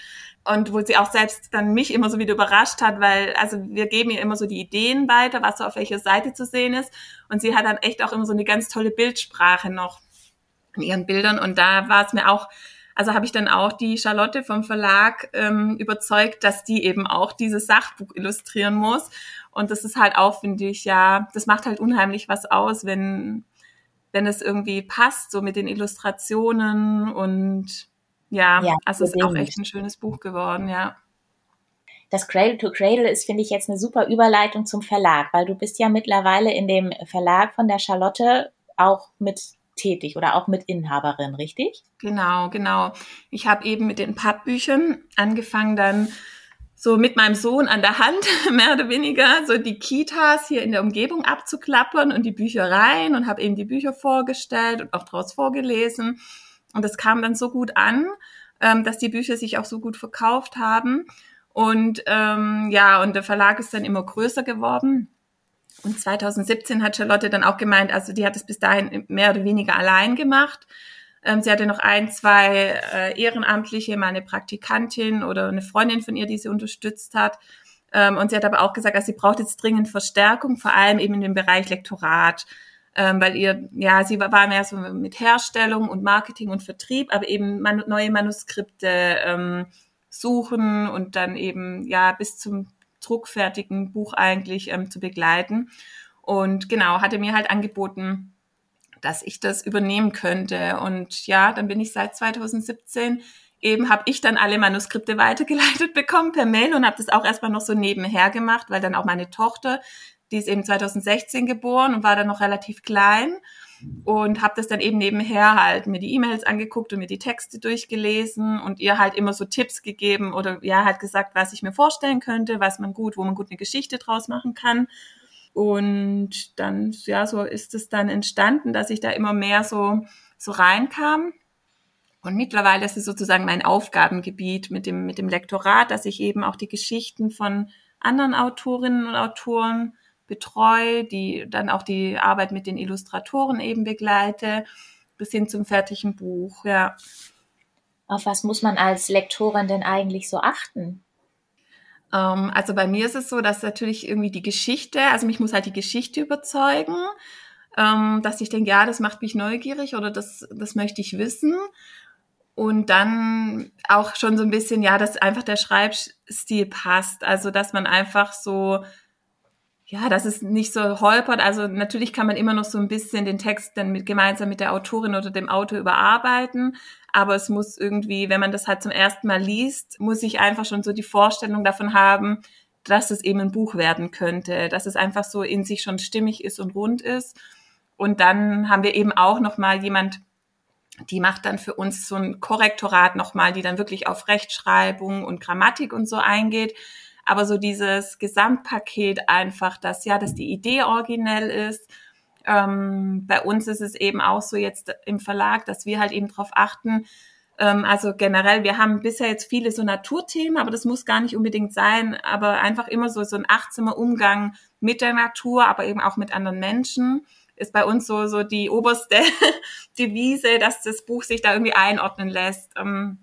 Und wo sie auch selbst dann mich immer so wieder überrascht hat, weil, also wir geben ihr immer so die Ideen weiter, was so auf welcher Seite zu sehen ist. Und sie hat dann echt auch immer so eine ganz tolle Bildsprache noch in ihren Bildern. Und da war es mir auch, also habe ich dann auch die Charlotte vom Verlag ähm, überzeugt, dass die eben auch dieses Sachbuch illustrieren muss. Und das ist halt auch, finde ich, ja, das macht halt unheimlich was aus, wenn, wenn es irgendwie passt, so mit den Illustrationen und ja, ja also es ist auch echt ein schönes Buch geworden, ja. Das Cradle to Cradle ist, finde ich, jetzt eine super Überleitung zum Verlag, weil du bist ja mittlerweile in dem Verlag von der Charlotte auch mit tätig oder auch mit Inhaberin, richtig? Genau, genau. Ich habe eben mit den Pappbüchern angefangen, dann so mit meinem Sohn an der Hand, <laughs> mehr oder weniger, so die Kitas hier in der Umgebung abzuklappern und die Büchereien und habe eben die Bücher vorgestellt und auch daraus vorgelesen. Und das kam dann so gut an, ähm, dass die Bücher sich auch so gut verkauft haben. Und ähm, ja, und der Verlag ist dann immer größer geworden. Und 2017 hat Charlotte dann auch gemeint, also die hat es bis dahin mehr oder weniger allein gemacht. Ähm, sie hatte noch ein, zwei äh, Ehrenamtliche, mal eine Praktikantin oder eine Freundin von ihr, die sie unterstützt hat. Ähm, und sie hat aber auch gesagt, also sie braucht jetzt dringend Verstärkung, vor allem eben in dem Bereich Lektorat. Ähm, weil ihr, ja, sie war, mehr so mit Herstellung und Marketing und Vertrieb, aber eben neue Manuskripte ähm, suchen und dann eben, ja, bis zum druckfertigen Buch eigentlich ähm, zu begleiten. Und genau, hatte mir halt angeboten, dass ich das übernehmen könnte. Und ja, dann bin ich seit 2017 eben habe ich dann alle Manuskripte weitergeleitet <laughs> bekommen per Mail und habe das auch erstmal noch so nebenher gemacht, weil dann auch meine Tochter, die ist eben 2016 geboren und war dann noch relativ klein und habe das dann eben nebenher halt mir die E-Mails angeguckt und mir die Texte durchgelesen und ihr halt immer so Tipps gegeben oder ja halt gesagt, was ich mir vorstellen könnte, was man gut, wo man gut eine Geschichte draus machen kann. Und dann ja, so ist es dann entstanden, dass ich da immer mehr so so reinkam. Und mittlerweile ist es sozusagen mein Aufgabengebiet mit dem mit dem Lektorat, dass ich eben auch die Geschichten von anderen Autorinnen und Autoren betreue, die dann auch die Arbeit mit den Illustratoren eben begleite, bis hin zum fertigen Buch, ja. Auf was muss man als Lektorin denn eigentlich so achten? Ähm, also bei mir ist es so, dass natürlich irgendwie die Geschichte, also mich muss halt die Geschichte überzeugen, ähm, dass ich denke, ja, das macht mich neugierig oder das, das möchte ich wissen. Und dann auch schon so ein bisschen, ja, dass einfach der Schreibstil passt. Also, dass man einfach so ja, dass es nicht so holpert. Also natürlich kann man immer noch so ein bisschen den Text dann mit, gemeinsam mit der Autorin oder dem Autor überarbeiten. Aber es muss irgendwie, wenn man das halt zum ersten Mal liest, muss ich einfach schon so die Vorstellung davon haben, dass es eben ein Buch werden könnte, dass es einfach so in sich schon stimmig ist und rund ist. Und dann haben wir eben auch noch mal jemand, die macht dann für uns so ein Korrektorat noch mal, die dann wirklich auf Rechtschreibung und Grammatik und so eingeht aber so dieses Gesamtpaket einfach, dass ja, dass die Idee originell ist. Ähm, bei uns ist es eben auch so jetzt im Verlag, dass wir halt eben darauf achten, ähm, also generell, wir haben bisher jetzt viele so Naturthemen, aber das muss gar nicht unbedingt sein, aber einfach immer so, so ein achtsamer Umgang mit der Natur, aber eben auch mit anderen Menschen ist bei uns so, so die oberste <laughs> Devise, dass das Buch sich da irgendwie einordnen lässt. Ähm,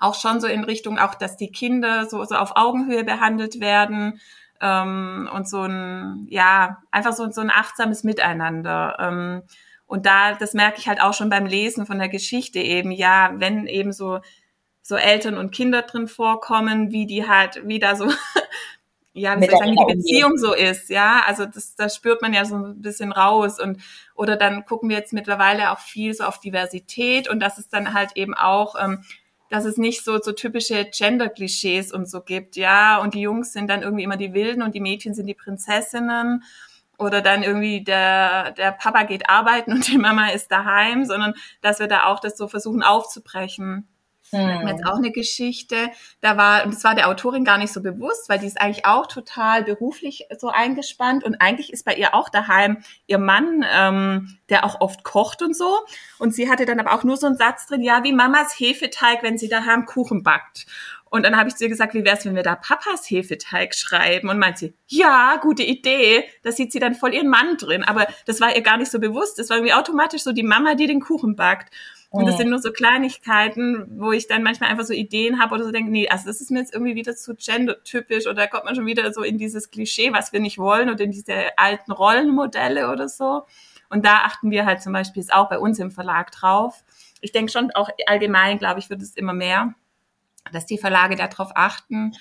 auch schon so in Richtung auch, dass die Kinder so, so auf Augenhöhe behandelt werden ähm, und so ein, ja, einfach so, so ein achtsames Miteinander. Ähm, und da, das merke ich halt auch schon beim Lesen von der Geschichte eben, ja, wenn eben so, so Eltern und Kinder drin vorkommen, wie die halt, wie da so, <laughs> ja, wie sagen, wie die Beziehung so ist, ja, also das, das spürt man ja so ein bisschen raus und, oder dann gucken wir jetzt mittlerweile auch viel so auf Diversität und das ist dann halt eben auch, ähm, dass es nicht so, so typische Gender-Klischees und so gibt, ja. Und die Jungs sind dann irgendwie immer die Wilden und die Mädchen sind die Prinzessinnen. Oder dann irgendwie der, der Papa geht arbeiten <laughs> und die Mama ist daheim, sondern dass wir da auch das so versuchen aufzubrechen. Hm. Jetzt auch eine Geschichte, da war, und das war der Autorin gar nicht so bewusst, weil die ist eigentlich auch total beruflich so eingespannt und eigentlich ist bei ihr auch daheim ihr Mann, ähm, der auch oft kocht und so. Und sie hatte dann aber auch nur so einen Satz drin, ja, wie Mamas Hefeteig, wenn sie daheim Kuchen backt. Und dann habe ich zu ihr gesagt, wie wär's, wenn wir da Papas Hefeteig schreiben? Und meint sie, ja, gute Idee. Da sieht sie dann voll ihren Mann drin. Aber das war ihr gar nicht so bewusst. Das war irgendwie automatisch so die Mama, die den Kuchen backt. Und das sind nur so Kleinigkeiten, wo ich dann manchmal einfach so Ideen habe oder so denke, nee, also das ist mir jetzt irgendwie wieder zu gendertypisch oder da kommt man schon wieder so in dieses Klischee, was wir nicht wollen oder in diese alten Rollenmodelle oder so. Und da achten wir halt zum Beispiel auch bei uns im Verlag drauf. Ich denke schon auch allgemein, glaube ich, wird es immer mehr, dass die Verlage darauf achten.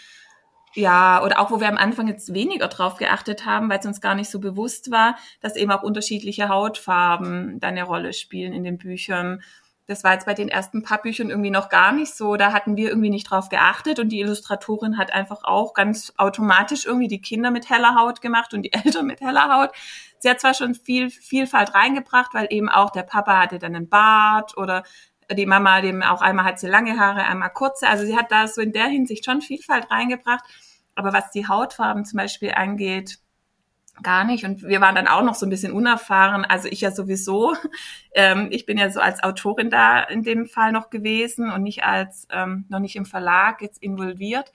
Ja, oder auch wo wir am Anfang jetzt weniger drauf geachtet haben, weil es uns gar nicht so bewusst war, dass eben auch unterschiedliche Hautfarben da eine Rolle spielen in den Büchern das war jetzt bei den ersten paar Büchern irgendwie noch gar nicht so. Da hatten wir irgendwie nicht drauf geachtet und die Illustratorin hat einfach auch ganz automatisch irgendwie die Kinder mit heller Haut gemacht und die <laughs> Eltern mit heller Haut. Sie hat zwar schon viel Vielfalt reingebracht, weil eben auch der Papa hatte dann einen Bart oder die Mama, dem auch einmal hat sie lange Haare, einmal kurze. Also sie hat da so in der Hinsicht schon Vielfalt reingebracht. Aber was die Hautfarben zum Beispiel angeht, gar nicht. Und wir waren dann auch noch so ein bisschen unerfahren. Also ich ja sowieso. <laughs> Ähm, ich bin ja so als Autorin da in dem Fall noch gewesen und nicht als, ähm, noch nicht im Verlag jetzt involviert.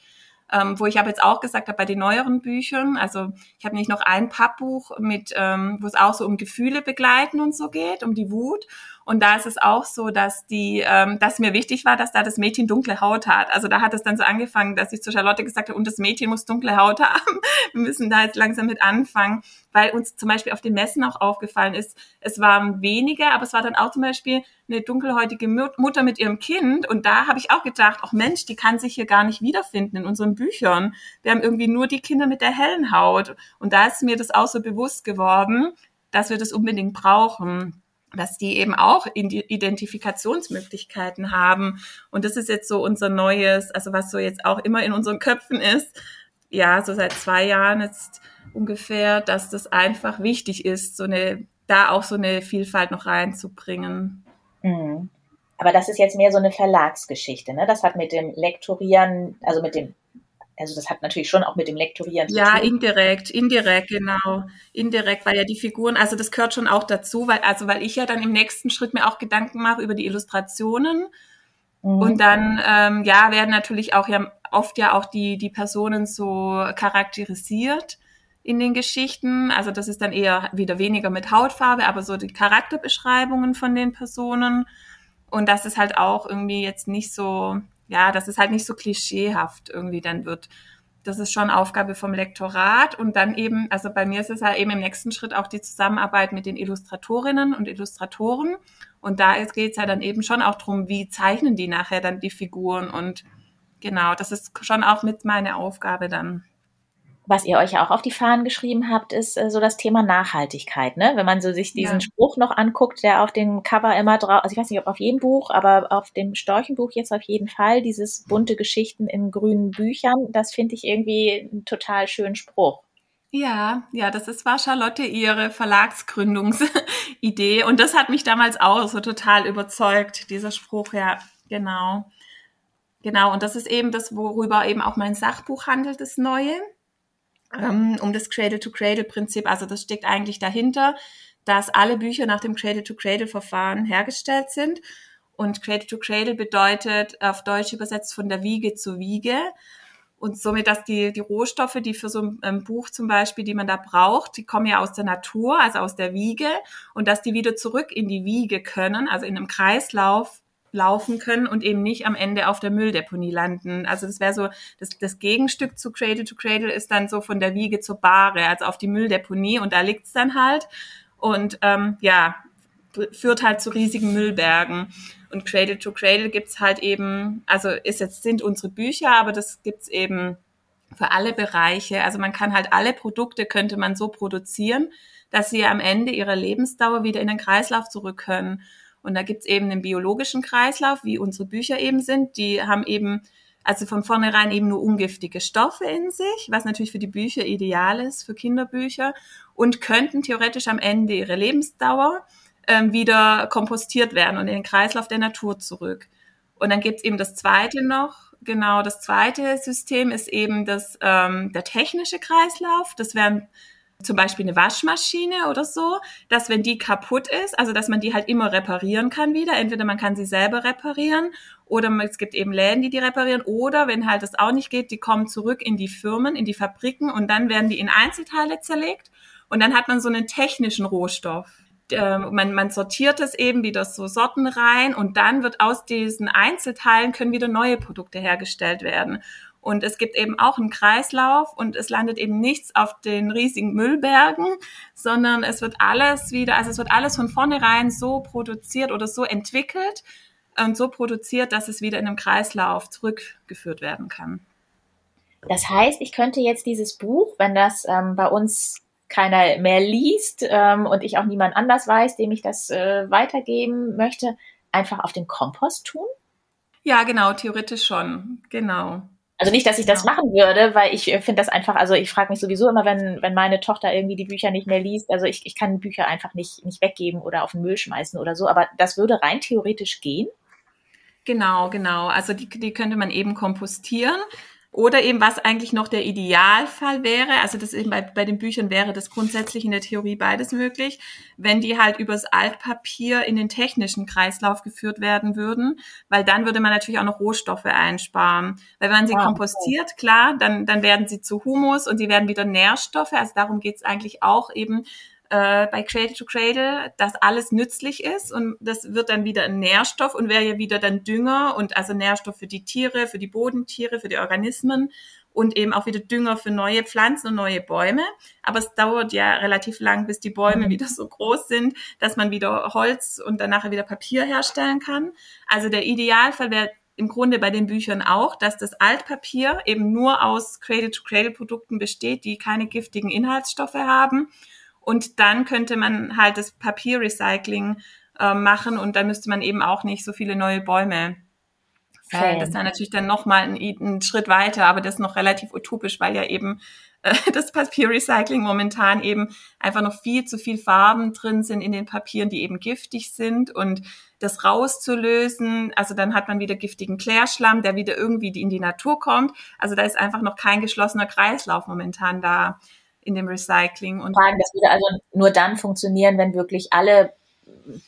Ähm, wo ich aber jetzt auch gesagt habe, bei den neueren Büchern, also ich habe nicht noch ein Pappbuch mit, ähm, wo es auch so um Gefühle begleiten und so geht, um die Wut. Und da ist es auch so, dass die, ähm, dass mir wichtig war, dass da das Mädchen dunkle Haut hat. Also da hat es dann so angefangen, dass ich zu Charlotte gesagt habe, und das Mädchen muss dunkle Haut <laughs> haben. Wir müssen da jetzt langsam mit anfangen, weil uns zum Beispiel auf den Messen auch aufgefallen ist, es waren weniger, aber es war dann auch zum Beispiel eine dunkelhäutige Mutter mit ihrem Kind. Und da habe ich auch gedacht, ach Mensch, die kann sich hier gar nicht wiederfinden in unseren Büchern. Wir haben irgendwie nur die Kinder mit der hellen Haut. Und da ist mir das auch so bewusst geworden, dass wir das unbedingt brauchen. Dass die eben auch Identifikationsmöglichkeiten haben. Und das ist jetzt so unser neues, also was so jetzt auch immer in unseren Köpfen ist, ja, so seit zwei Jahren jetzt ungefähr, dass das einfach wichtig ist, so eine, da auch so eine Vielfalt noch reinzubringen. Mhm. Aber das ist jetzt mehr so eine Verlagsgeschichte, ne? Das hat mit dem Lektorieren, also mit dem also das hat natürlich schon auch mit dem Lektorieren zu tun. Ja, indirekt, indirekt, genau. Indirekt, weil ja die Figuren, also das gehört schon auch dazu, weil, also weil ich ja dann im nächsten Schritt mir auch Gedanken mache über die Illustrationen. Mhm. Und dann, ähm, ja, werden natürlich auch ja oft ja auch die, die Personen so charakterisiert in den Geschichten. Also das ist dann eher wieder weniger mit Hautfarbe, aber so die Charakterbeschreibungen von den Personen. Und das ist halt auch irgendwie jetzt nicht so, ja, dass es halt nicht so klischeehaft irgendwie dann wird. Das ist schon Aufgabe vom Lektorat und dann eben, also bei mir ist es ja eben im nächsten Schritt auch die Zusammenarbeit mit den Illustratorinnen und Illustratoren. Und da geht es ja dann eben schon auch drum, wie zeichnen die nachher dann die Figuren und genau, das ist schon auch mit meine Aufgabe dann was ihr euch ja auch auf die Fahnen geschrieben habt, ist äh, so das Thema Nachhaltigkeit. Ne? Wenn man so sich diesen ja. Spruch noch anguckt, der auf dem Cover immer drauf, also ich weiß nicht, ob auf jedem Buch, aber auf dem Storchenbuch jetzt auf jeden Fall, dieses bunte Geschichten in grünen Büchern, das finde ich irgendwie einen total schönen Spruch. Ja, ja, das ist, war Charlotte ihre Verlagsgründungsidee und das hat mich damals auch so total überzeugt, dieser Spruch, ja, genau. Genau, und das ist eben das, worüber eben auch mein Sachbuch handelt, das Neue ähm, um das Cradle-to-Cradle-Prinzip. Also das steckt eigentlich dahinter, dass alle Bücher nach dem Cradle-to-Cradle-Verfahren hergestellt sind. Und Cradle-to-Cradle bedeutet auf Deutsch übersetzt von der Wiege zur Wiege. Und somit, dass die, die Rohstoffe, die für so ein Buch zum Beispiel, die man da braucht, die kommen ja aus der Natur, also aus der Wiege. Und dass die wieder zurück in die Wiege können, also in einem Kreislauf laufen können und eben nicht am Ende auf der Mülldeponie landen. Also das wäre so, das, das Gegenstück zu Cradle to Cradle ist dann so von der Wiege zur Bahre, also auf die Mülldeponie und da liegt's dann halt. Und ähm, ja, führt halt zu riesigen Müllbergen. Und Cradle to Cradle gibt's halt eben, also ist jetzt sind unsere Bücher, aber das gibt's eben für alle Bereiche. Also man kann halt alle Produkte könnte man so produzieren, dass sie am Ende ihrer Lebensdauer wieder in den Kreislauf zurück können. Und da gibt's eben einen biologischen Kreislauf, wie unsere Bücher eben sind. Die haben eben also von vornherein eben nur ungiftige Stoffe in sich, was natürlich für die Bücher ideal ist, für Kinderbücher, und könnten theoretisch am Ende ihrer Lebensdauer ähm, wieder kompostiert werden und in den Kreislauf der Natur zurück. Und dann gibt's eben das zweite noch, genau, das zweite System ist eben das, ähm, der technische Kreislauf. Das wären zum Beispiel eine Waschmaschine oder so, dass wenn die kaputt ist, also dass man die halt immer reparieren kann wieder. Entweder man kann sie selber reparieren oder es gibt eben Läden, die die reparieren. Oder wenn halt das auch nicht geht, die kommen zurück in die Firmen, in die Fabriken und dann werden die in Einzelteile zerlegt und dann hat man so einen technischen Rohstoff. Ähm, man, man sortiert es eben wieder so Sorten rein und dann wird aus diesen Einzelteilen können wieder neue Produkte hergestellt werden. Und es gibt eben auch einen Kreislauf und es landet eben nichts auf den riesigen Müllbergen, sondern es wird alles wieder, also es wird alles von vornherein so produziert oder so entwickelt und so produziert, dass es wieder in einem Kreislauf zurückgeführt werden kann. Das heißt, ich könnte jetzt dieses Buch, wenn das ähm, bei uns keiner mehr liest ähm, und ich auch niemand anders weiß, dem ich das äh, weitergeben möchte, einfach auf den Kompost tun? Ja, genau, theoretisch schon, genau. Also nicht, dass ich das machen würde, weil ich äh, finde das einfach, also ich frage mich sowieso immer, wenn, wenn meine Tochter irgendwie die Bücher nicht mehr liest, also ich, ich kann Bücher einfach nicht, nicht weggeben oder auf den Müll schmeißen oder so, aber das würde rein theoretisch gehen. Genau, genau. Also die, die könnte man eben kompostieren. Oder eben, was eigentlich noch der Idealfall wäre, also das eben bei, bei den Büchern wäre das grundsätzlich in der Theorie beides möglich, wenn die halt übers Altpapier in den technischen Kreislauf geführt werden würden, weil dann würde man natürlich auch noch Rohstoffe einsparen. Weil wenn man sie ah, kompostiert, klar, dann, dann werden sie zu Humus und sie werden wieder Nährstoffe, also darum geht's eigentlich auch eben, äh, bei Cradle to Cradle, dass alles nützlich ist und das wird dann wieder ein Nährstoff und wäre ja wieder dann Dünger und also Nährstoff für die Tiere, für die Bodentiere, für die Organismen und eben auch wieder Dünger für neue Pflanzen und neue Bäume. Aber es dauert ja relativ lang, bis die Bäume mhm. wieder so groß sind, dass man wieder Holz und danach wieder Papier herstellen kann. Also der Idealfall wäre im Grunde bei den Büchern auch, dass das Altpapier eben nur aus Cradle-to-Cradle-Produkten besteht, die keine giftigen Inhaltsstoffe haben und dann könnte man halt das Papierrecycling äh, machen und dann müsste man eben auch nicht so viele neue Bäume fällen. Das ist dann natürlich dann nochmal ein, ein Schritt weiter, aber das ist noch relativ utopisch, weil ja eben äh, <laughs> das Papierrecycling momentan eben einfach noch viel zu viel Farben drin sind in den Papieren, die eben giftig sind und das rauszulösen, also dann hat man wieder giftigen Klärschlamm, der wieder irgendwie in die Natur kommt. Also da ist einfach noch kein geschlossener Kreislauf momentan da in dem Recycling. Und das würde also nur dann funktionieren, wenn wirklich alle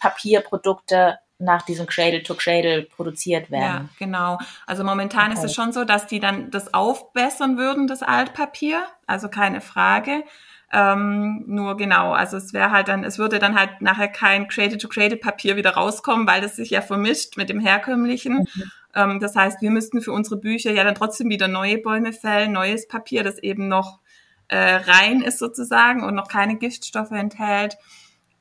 Papierprodukte nach diesem Cradle to Cradle produziert werden. Ja, genau. Also momentan okay. ist es schon so, dass die dann das aufbessern würden, das Altpapier. Also keine Frage. Ähm, nur genau, also es wäre halt dann, es würde dann halt nachher kein Cradle-to-Cradle-Papier wieder rauskommen, weil das sich ja vermischt mit dem herkömmlichen. Mhm. Ähm, das heißt, wir müssten für unsere Bücher ja dann trotzdem wieder neue Bäume fällen, neues Papier, das eben noch äh, rein ist sozusagen und noch keine Giftstoffe enthält.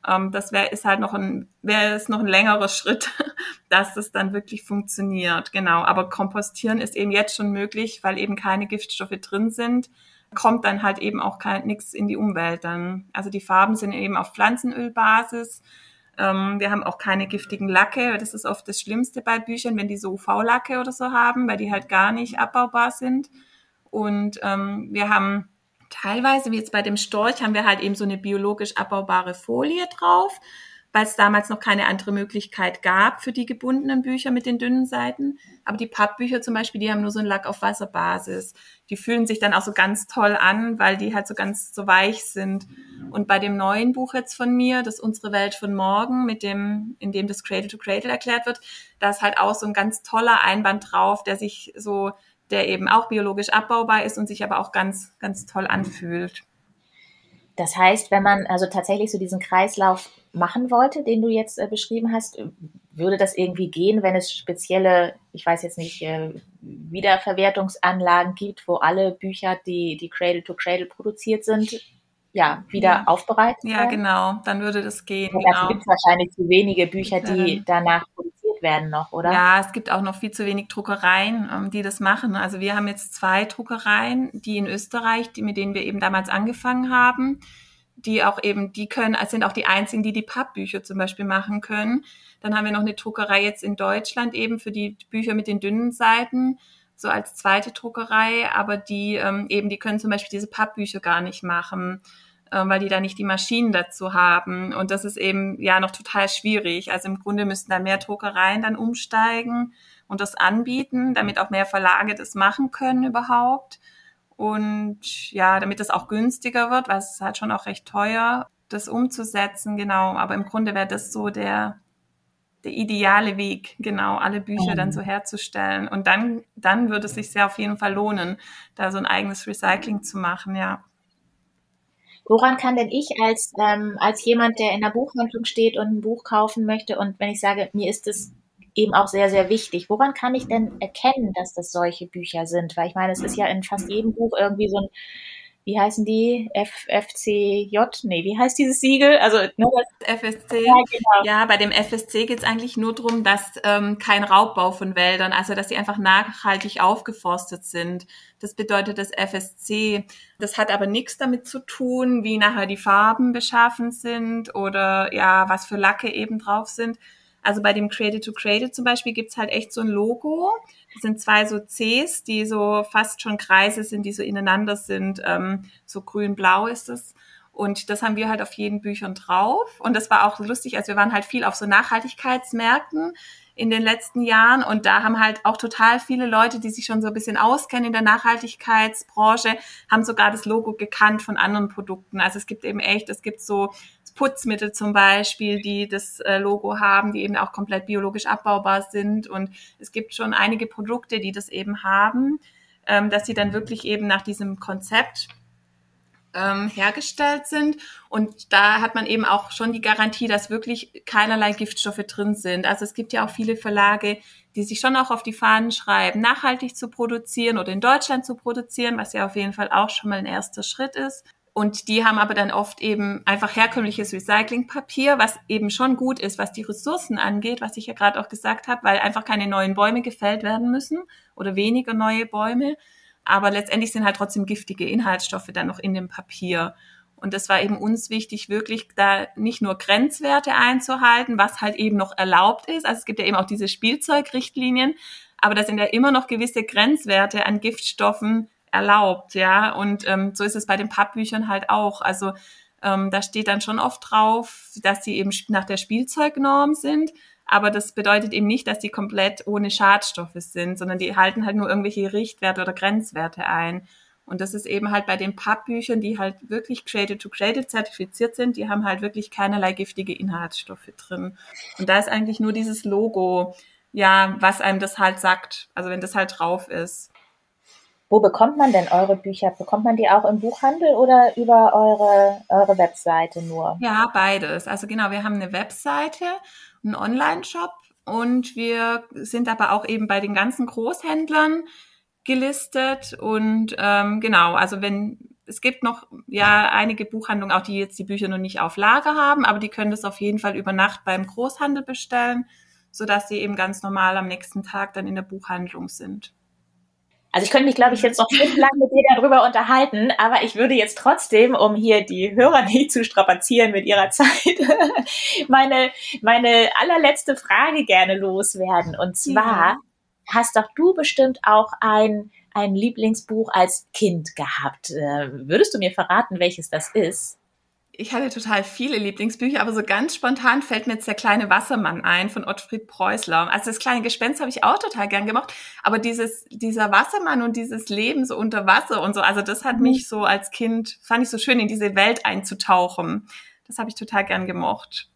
Ähm, das wäre ist halt noch ein wäre es noch ein längerer Schritt, <laughs> dass das dann wirklich funktioniert. Genau, aber kompostieren ist eben jetzt schon möglich, weil eben keine Giftstoffe drin sind kommt dann halt eben auch nichts in die Umwelt dann. Also die Farben sind eben auf Pflanzenölbasis. Ähm, wir haben auch keine giftigen Lacke. Das ist oft das Schlimmste bei Büchern, wenn die so UV-Lacke oder so haben, weil die halt gar nicht abbaubar sind. Und ähm, wir haben teilweise, wie jetzt bei dem Storch, haben wir halt eben so eine biologisch abbaubare Folie drauf weil es damals noch keine andere Möglichkeit gab für die gebundenen Bücher mit den dünnen Seiten. Aber die Pappbücher zum Beispiel, die haben nur so einen Lack auf Wasserbasis. Die fühlen sich dann auch so ganz toll an, weil die halt so ganz so weich sind. Und bei dem neuen Buch jetzt von mir, das Unsere Welt von morgen, mit dem, in dem das Cradle to Cradle erklärt wird, da ist halt auch so ein ganz toller Einband drauf, der sich so, der eben auch biologisch abbaubar ist und sich aber auch ganz, ganz toll anfühlt. Das heißt, wenn man also tatsächlich so diesen Kreislauf machen wollte, den du jetzt äh, beschrieben hast, würde das irgendwie gehen, wenn es spezielle, ich weiß jetzt nicht, äh, Wiederverwertungsanlagen gibt, wo alle Bücher, die, die Cradle to Cradle produziert sind, ja, wieder werden? Ja, genau, dann würde das gehen. Genau. gibt es wahrscheinlich zu wenige Bücher, die danach produziert werden noch, oder? Ja, es gibt auch noch viel zu wenig Druckereien, ähm, die das machen. Also wir haben jetzt zwei Druckereien, die in Österreich, die, mit denen wir eben damals angefangen haben die auch eben, die können, sind auch die einzigen, die die Pappbücher zum Beispiel machen können. Dann haben wir noch eine Druckerei jetzt in Deutschland eben für die Bücher mit den dünnen Seiten, so als zweite Druckerei, aber die ähm, eben, die können zum Beispiel diese Pappbücher gar nicht machen, weil die da nicht die Maschinen dazu haben. Und das ist eben ja noch total schwierig. Also im Grunde müssten da mehr Druckereien dann umsteigen und das anbieten, damit auch mehr Verlage das machen können überhaupt. Und ja, damit es auch günstiger wird, weil es ist halt schon auch recht teuer, das umzusetzen, genau. Aber im Grunde wäre das so der, der ideale Weg, genau, alle Bücher mhm. dann so herzustellen. Und dann, dann würde es sich sehr auf jeden Fall lohnen, da so ein eigenes Recycling zu machen, ja. Woran kann denn ich als, ähm, als jemand, der in der Buchhandlung steht und ein Buch kaufen möchte und wenn ich sage, mir ist es eben auch sehr, sehr wichtig. Woran kann ich denn erkennen, dass das solche Bücher sind? Weil ich meine, es ist ja in fast jedem Buch irgendwie so ein, wie heißen die? F, FCJ? Nee, wie heißt dieses Siegel? Also ne, FSC. Ja, genau. ja, bei dem FSC geht es eigentlich nur darum, dass ähm, kein Raubbau von Wäldern, also dass sie einfach nachhaltig aufgeforstet sind. Das bedeutet das FSC. Das hat aber nichts damit zu tun, wie nachher die Farben beschaffen sind oder ja, was für Lacke eben drauf sind, also bei dem Cradle to Cradle zum Beispiel gibt's halt echt so ein Logo. Das sind zwei so Cs, die so fast schon Kreise sind, die so ineinander sind. Ähm, so grün-blau ist es. Und das haben wir halt auf jeden Büchern drauf. Und das war auch lustig. Also wir waren halt viel auf so Nachhaltigkeitsmärkten in den letzten Jahren. Und da haben halt auch total viele Leute, die sich schon so ein bisschen auskennen in der Nachhaltigkeitsbranche, haben sogar das Logo gekannt von anderen Produkten. Also es gibt eben echt, es gibt so Putzmittel zum Beispiel, die das äh, Logo haben, die eben auch komplett biologisch abbaubar sind. Und es gibt schon einige Produkte, die das eben haben, ähm, dass sie dann wirklich eben nach diesem Konzept ähm, hergestellt sind. Und da hat man eben auch schon die Garantie, dass wirklich keinerlei Giftstoffe drin sind. Also es gibt ja auch viele Verlage, die sich schon auch auf die Fahnen schreiben, nachhaltig zu produzieren oder in Deutschland zu produzieren, was ja auf jeden Fall auch schon mal ein erster Schritt ist. Und die haben aber dann oft eben einfach herkömmliches Recyclingpapier, was eben schon gut ist, was die Ressourcen angeht, was ich ja gerade auch gesagt habe, weil einfach keine neuen Bäume gefällt werden müssen oder weniger neue Bäume. Aber letztendlich sind halt trotzdem giftige Inhaltsstoffe dann noch in dem Papier. Und das war eben uns wichtig, wirklich da nicht nur Grenzwerte einzuhalten, was halt eben noch erlaubt ist. Also es gibt ja eben auch diese Spielzeugrichtlinien, aber da sind ja immer noch gewisse Grenzwerte an Giftstoffen erlaubt, ja. Und ähm, so ist es bei den Pappbüchern halt auch. Also ähm, da steht dann schon oft drauf, dass sie eben nach der Spielzeugnorm sind. Aber das bedeutet eben nicht, dass die komplett ohne Schadstoffe sind, sondern die halten halt nur irgendwelche Richtwerte oder Grenzwerte ein. Und das ist eben halt bei den Pappbüchern, die halt wirklich Created to Created zertifiziert sind, die haben halt wirklich keinerlei giftige Inhaltsstoffe drin. Und da ist eigentlich nur dieses Logo, ja, was einem das halt sagt. Also wenn das halt drauf ist. Wo bekommt man denn eure Bücher? Bekommt man die auch im Buchhandel oder über eure, eure Webseite nur? Ja, beides. Also genau, wir haben eine Webseite, einen Online-Shop und wir sind aber auch eben bei den ganzen Großhändlern gelistet und ähm, genau, also wenn es gibt noch ja einige Buchhandlungen, auch die jetzt die Bücher noch nicht auf Lager haben, aber die können das auf jeden Fall über Nacht beim Großhandel bestellen, so dass sie eben ganz normal am nächsten Tag dann in der Buchhandlung sind. Also ich könnte mich, glaube ich, jetzt noch stundenlang mit dir darüber unterhalten, aber ich würde jetzt trotzdem, um hier die Hörer nicht zu strapazieren mit ihrer Zeit, <laughs> meine, meine allerletzte Frage gerne loswerden. Und zwar ja. hast doch du bestimmt auch ein, ein Lieblingsbuch als Kind gehabt. Äh, würdest du mir verraten, welches das ist? Ich hatte total viele Lieblingsbücher, aber so ganz spontan fällt mir jetzt der kleine Wassermann ein von Ottfried Preußler. Also das kleine Gespenst habe ich auch total gern gemacht, aber dieses dieser Wassermann und dieses Leben so unter Wasser und so, also das hat mich so als Kind fand ich so schön in diese Welt einzutauchen. Das habe ich total gern gemocht.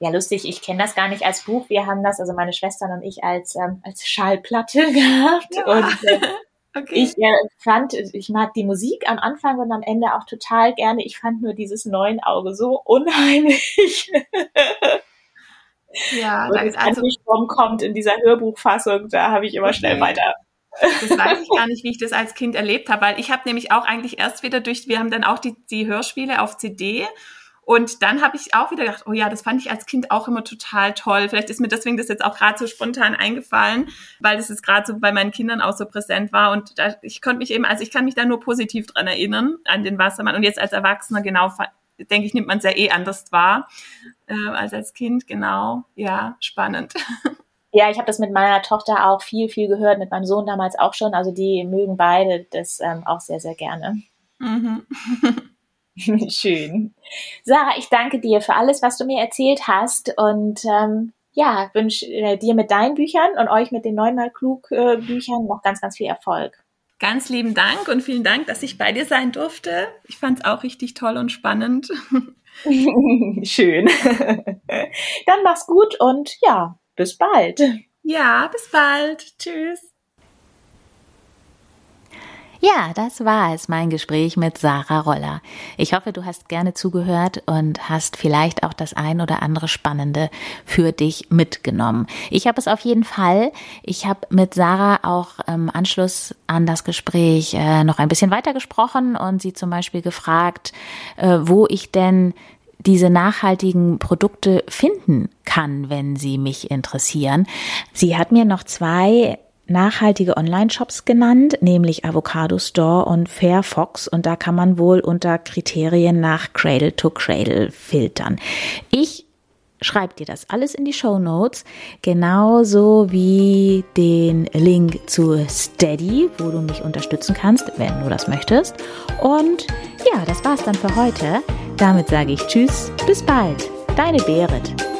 Ja, lustig, ich kenne das gar nicht als Buch. Wir haben das, also meine Schwestern und ich, als, ähm, als Schallplatte <laughs> gehabt. Ja. Und äh, Okay. Ich äh, fand, ich mag die Musik am Anfang und am Ende auch total gerne. Ich fand nur dieses neuen Auge so unheimlich. Ja, <laughs> und das also, kommt in dieser Hörbuchfassung, da habe ich immer okay. schnell weiter. Das weiß ich <laughs> gar nicht, wie ich das als Kind erlebt habe, weil ich habe nämlich auch eigentlich erst wieder durch, wir haben dann auch die, die Hörspiele auf CD und dann habe ich auch wieder gedacht, oh ja, das fand ich als Kind auch immer total toll. Vielleicht ist mir deswegen das jetzt auch gerade so spontan eingefallen, weil das jetzt gerade so bei meinen Kindern auch so präsent war. Und da, ich konnte mich eben, also ich kann mich da nur positiv dran erinnern, an den Wassermann. Und jetzt als Erwachsener, genau, denke ich, nimmt man es ja eh anders wahr äh, als als Kind. Genau, ja, spannend. <laughs> Ja, ich habe das mit meiner Tochter auch viel, viel gehört, mit meinem Sohn damals auch schon. Also die mögen beide das ähm, auch sehr, sehr gerne. Mhm. <laughs> <laughs> Schön. Sarah, ich danke dir für alles, was du mir erzählt hast und ähm, ja, wünsche äh, dir mit deinen Büchern und euch mit den neunmal klug äh, Büchern noch ganz, ganz viel Erfolg. Ganz lieben Dank und vielen Dank, dass ich bei dir sein durfte. Ich fand es auch richtig toll und spannend. <laughs> Schön. Dann mach's gut und ja, bis bald. Ja, bis bald. Tschüss. Ja, das war es, mein Gespräch mit Sarah Roller. Ich hoffe, du hast gerne zugehört und hast vielleicht auch das ein oder andere Spannende für dich mitgenommen. Ich habe es auf jeden Fall. Ich habe mit Sarah auch im Anschluss an das Gespräch äh, noch ein bisschen weiter gesprochen und sie zum Beispiel gefragt, äh, wo ich denn diese nachhaltigen Produkte finden kann, wenn sie mich interessieren. Sie hat mir noch zwei nachhaltige Online-Shops genannt, nämlich Avocado Store und Fairfox. Und da kann man wohl unter Kriterien nach Cradle to Cradle filtern. Ich schreib dir das alles in die Show Notes, genauso wie den Link zu Steady, wo du mich unterstützen kannst, wenn du das möchtest. Und ja, das war's dann für heute. Damit sage ich Tschüss, bis bald. Deine Berit.